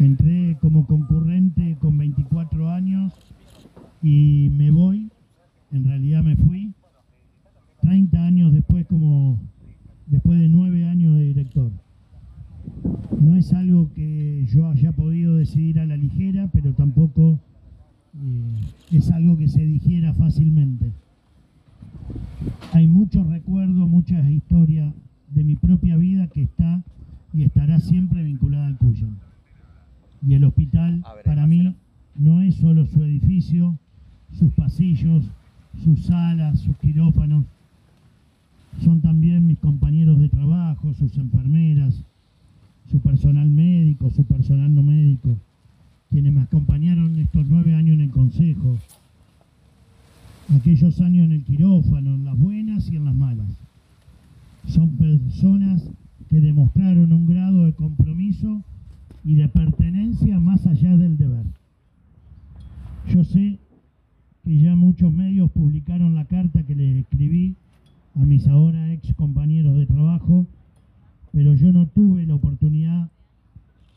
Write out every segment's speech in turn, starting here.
Entré como concurrente con 24 años y me voy, en realidad me fui, 30 años después como después de nueve años de director. No es algo que yo haya podido decidir a la ligera, pero tampoco eh, es algo que se digiera fácilmente. Hay muchos recuerdos, muchas historias de mi propia vida que está y estará siempre vinculada al Cuyo. Y el hospital para mí no es solo su edificio, sus pasillos, sus salas, sus quirófanos, son también mis compañeros de trabajo, sus enfermeras, su personal médico, su personal no médico, quienes me acompañaron estos nueve años en el Consejo, aquellos años en el quirófano, en las buenas y en las malas. Son personas que demostraron un grado de compromiso y de pertenencia más allá del deber. Yo sé que ya muchos medios publicaron la carta que les escribí a mis ahora ex compañeros de trabajo, pero yo no tuve la oportunidad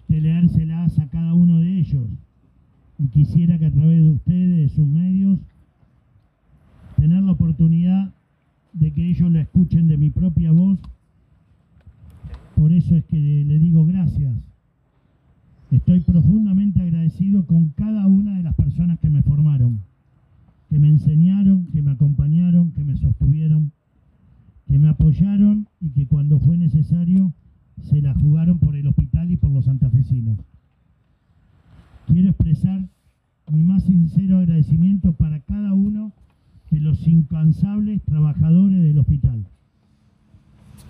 de leérselas a cada uno de ellos y quisiera que a través de ustedes, de sus medios, tener la oportunidad de que ellos la escuchen de mi propia voz. Por eso es que le digo gracias. Estoy profundamente agradecido con cada una de las personas que me formaron, que me enseñaron, que me acompañaron, que me sostuvieron que me apoyaron y que cuando fue necesario se la jugaron por el hospital y por los santafesinos. Quiero expresar mi más sincero agradecimiento para cada uno de los incansables trabajadores del hospital,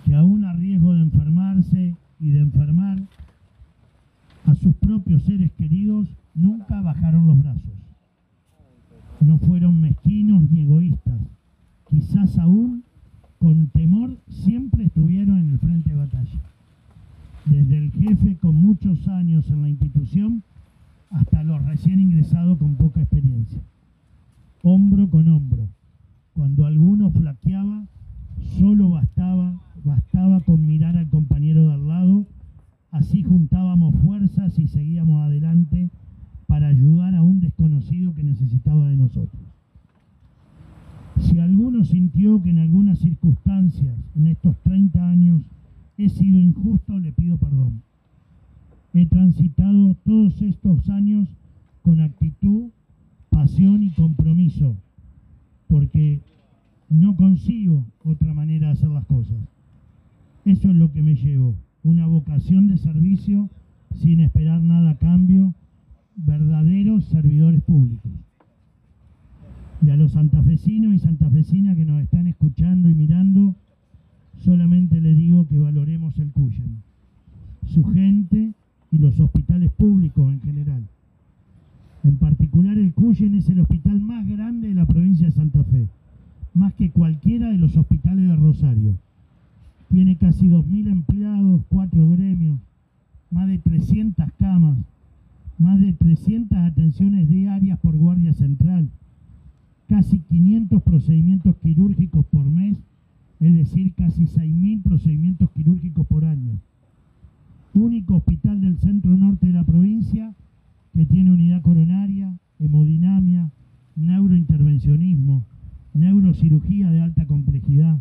que aún a riesgo de enfermarse y de enfermar a sus propios seres queridos, nunca bajaron los brazos. No fueron mezquinos ni egoístas, quizás aún con temor siempre estuvieron en el frente de batalla. Desde el jefe con muchos años en la institución hasta los recién ingresados con poca experiencia. Hombro con hombro. Cuando alguno flaqueaba, solo bastaba, bastaba con mirar al compañero de al lado, así juntábamos fuerzas y seguíamos adelante para ayudar a un desconocido que necesitaba de nosotros. Si alguno sintió que en algunas circunstancias en estos 30 años he sido injusto, le pido perdón. He transitado todos estos años con actitud, pasión y compromiso, porque no consigo otra manera de hacer las cosas. Eso es lo que me llevo, una vocación de servicio sin esperar nada a cambio, verdaderos servidores públicos y a los santafesinos y santafesinas que nos están escuchando y mirando, solamente les digo que valoremos el Cuyen, su gente y los hospitales públicos en general. En particular el Cuyen es el hospital más grande de la provincia de Santa Fe, más que cualquiera de los hospitales de Rosario. Tiene casi 2.000 empleados, cuatro gremios, más de 300 camas, más de 300 atenciones diarias por guardia central, casi 500 procedimientos quirúrgicos por mes, es decir, casi 6.000 procedimientos quirúrgicos por año. Único hospital del centro norte de la provincia que tiene unidad coronaria, hemodinamia, neurointervencionismo, neurocirugía de alta complejidad,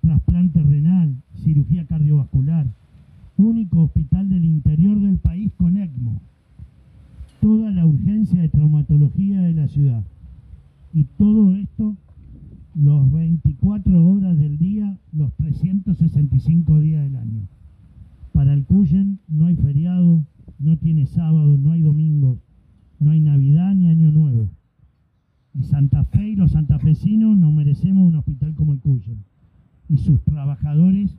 trasplante renal, cirugía cardiovascular. Único hospital del interior del país con ECMO. Toda la urgencia de traumatología de la ciudad. Y todo esto los 24 horas del día, los 365 días del año. Para el Cuyen no hay feriado, no tiene sábado, no hay domingo, no hay Navidad ni Año Nuevo. Y Santa Fe y los santafesinos no merecemos un hospital como el Cuyen. Y sus trabajadores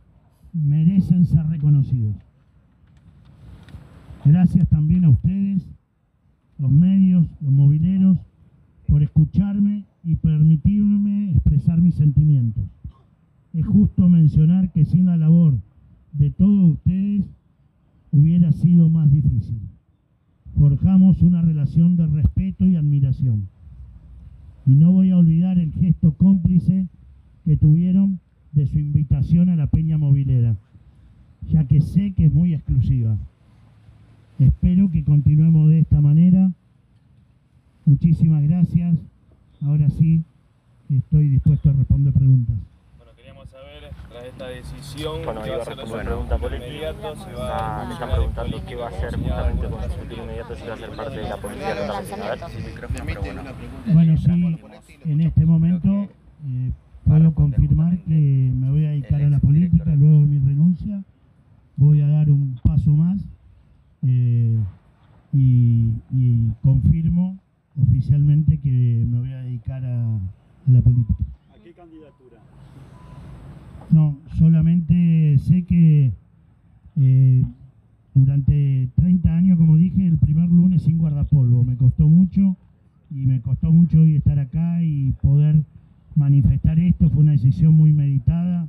merecen ser reconocidos. Gracias también a ustedes, los medios, los mobileros, escucharme y permitirme expresar mis sentimientos. Es justo mencionar que sin la labor de todos ustedes hubiera sido más difícil. Forjamos una relación de respeto y admiración. Y no voy a olvidar el gesto cómplice que tuvieron de su invitación a la Peña Movilera, ya que sé que es muy exclusiva. espero que continuemos de esta manera. Muchísimas gracias. Ahora sí, estoy dispuesto a responder preguntas. Bueno, queríamos saber, tras esta decisión, Bueno, ¿qué iba va a responder Ah, a le están preguntando qué va a hacer justamente con su futuro inmediato, si va a ser parte de la política de la vecina. A ver, sin micrófono, pero bueno. Bueno, sí, en este momento eh, puedo confirmar que me voy a dedicar a la política luego de mi renuncia. Voy a dar un paso más eh, y, y confirmo que me voy a dedicar a, a la política. ¿A qué candidatura? No, solamente sé que eh, durante 30 años, como dije, el primer lunes sin guardapolvo. Me costó mucho y me costó mucho hoy estar acá y poder manifestar esto. Fue una decisión muy meditada.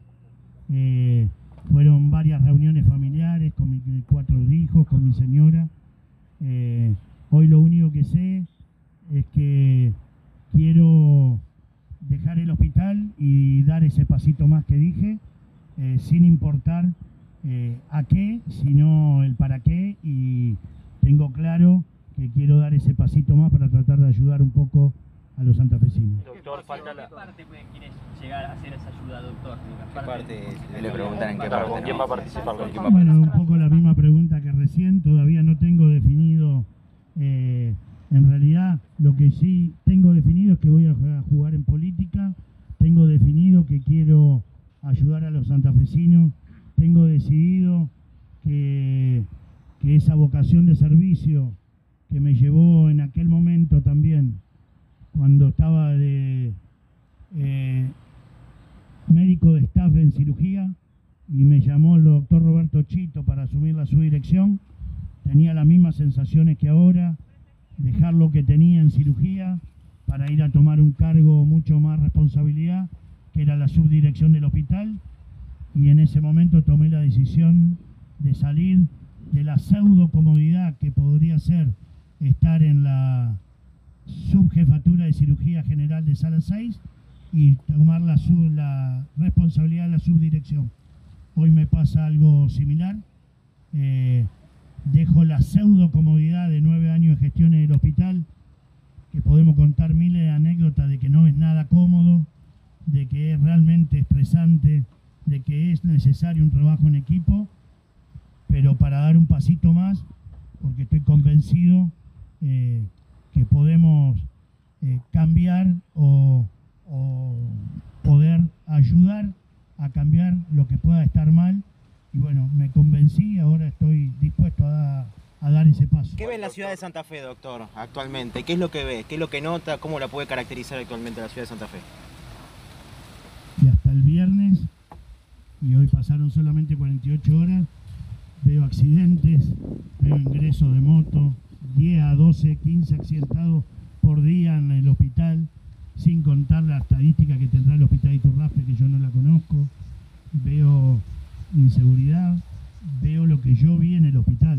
Eh, fueron varias reuniones familiares con mis cuatro hijos, con mi señora. Eh, hoy lo único que sé es que quiero dejar el hospital y dar ese pasito más que dije, eh, sin importar eh, a qué, sino el para qué, y tengo claro que quiero dar ese pasito más para tratar de ayudar un poco a los santafesinos. Doctor, falta la... ¿Qué parte quieres llegar a hacer esa ayuda, doctor? ¿Qué parte le preguntan en qué parte? ¿con quién va a participar? ¿Con quién va a Bueno, un poco la misma pregunta que recién, todavía no tengo definido, eh, en realidad lo que sí tengo definido es que voy a jugar en política, tengo definido que quiero ayudar a los santafesinos, tengo decidido que, que esa vocación de servicio que me llevó en aquel momento también, cuando estaba de eh, médico de staff en cirugía, y me llamó el doctor Roberto Chito para asumir la subdirección. Tenía las mismas sensaciones que ahora, dejar lo que tenía en cirugía para ir a tomar un cargo mucho más responsabilidad, que era la subdirección del hospital. Y en ese momento tomé la decisión de salir de la pseudo comodidad que podría ser estar en la subjefatura de cirugía general de sala 6 y tomar la, sub- la responsabilidad de la subdirección. Hoy me pasa algo similar. Eh, dejo la pseudo comodidad de nueve años de gestión en el hospital, que podemos contar miles de anécdotas de que no es nada cómodo, de que es realmente estresante, de que es necesario un trabajo en equipo, pero para dar un pasito más, porque estoy convencido eh, que podemos eh, cambiar o, o poder ayudar a cambiar lo que pueda estar mal. Y bueno, me convencí, ahora estoy dar ese paso. ¿Qué ve en la ciudad de Santa Fe, doctor, actualmente? ¿Qué es lo que ve? ¿Qué es lo que nota? ¿Cómo la puede caracterizar actualmente la ciudad de Santa Fe? y hasta el viernes, y hoy pasaron solamente 48 horas, veo accidentes, veo ingresos de moto, 10 a 12, 15 accidentados por día en el hospital, sin contar la estadística que tendrá el hospital de Iturraspe, que yo no la conozco, veo inseguridad, veo lo que yo vi en el hospital.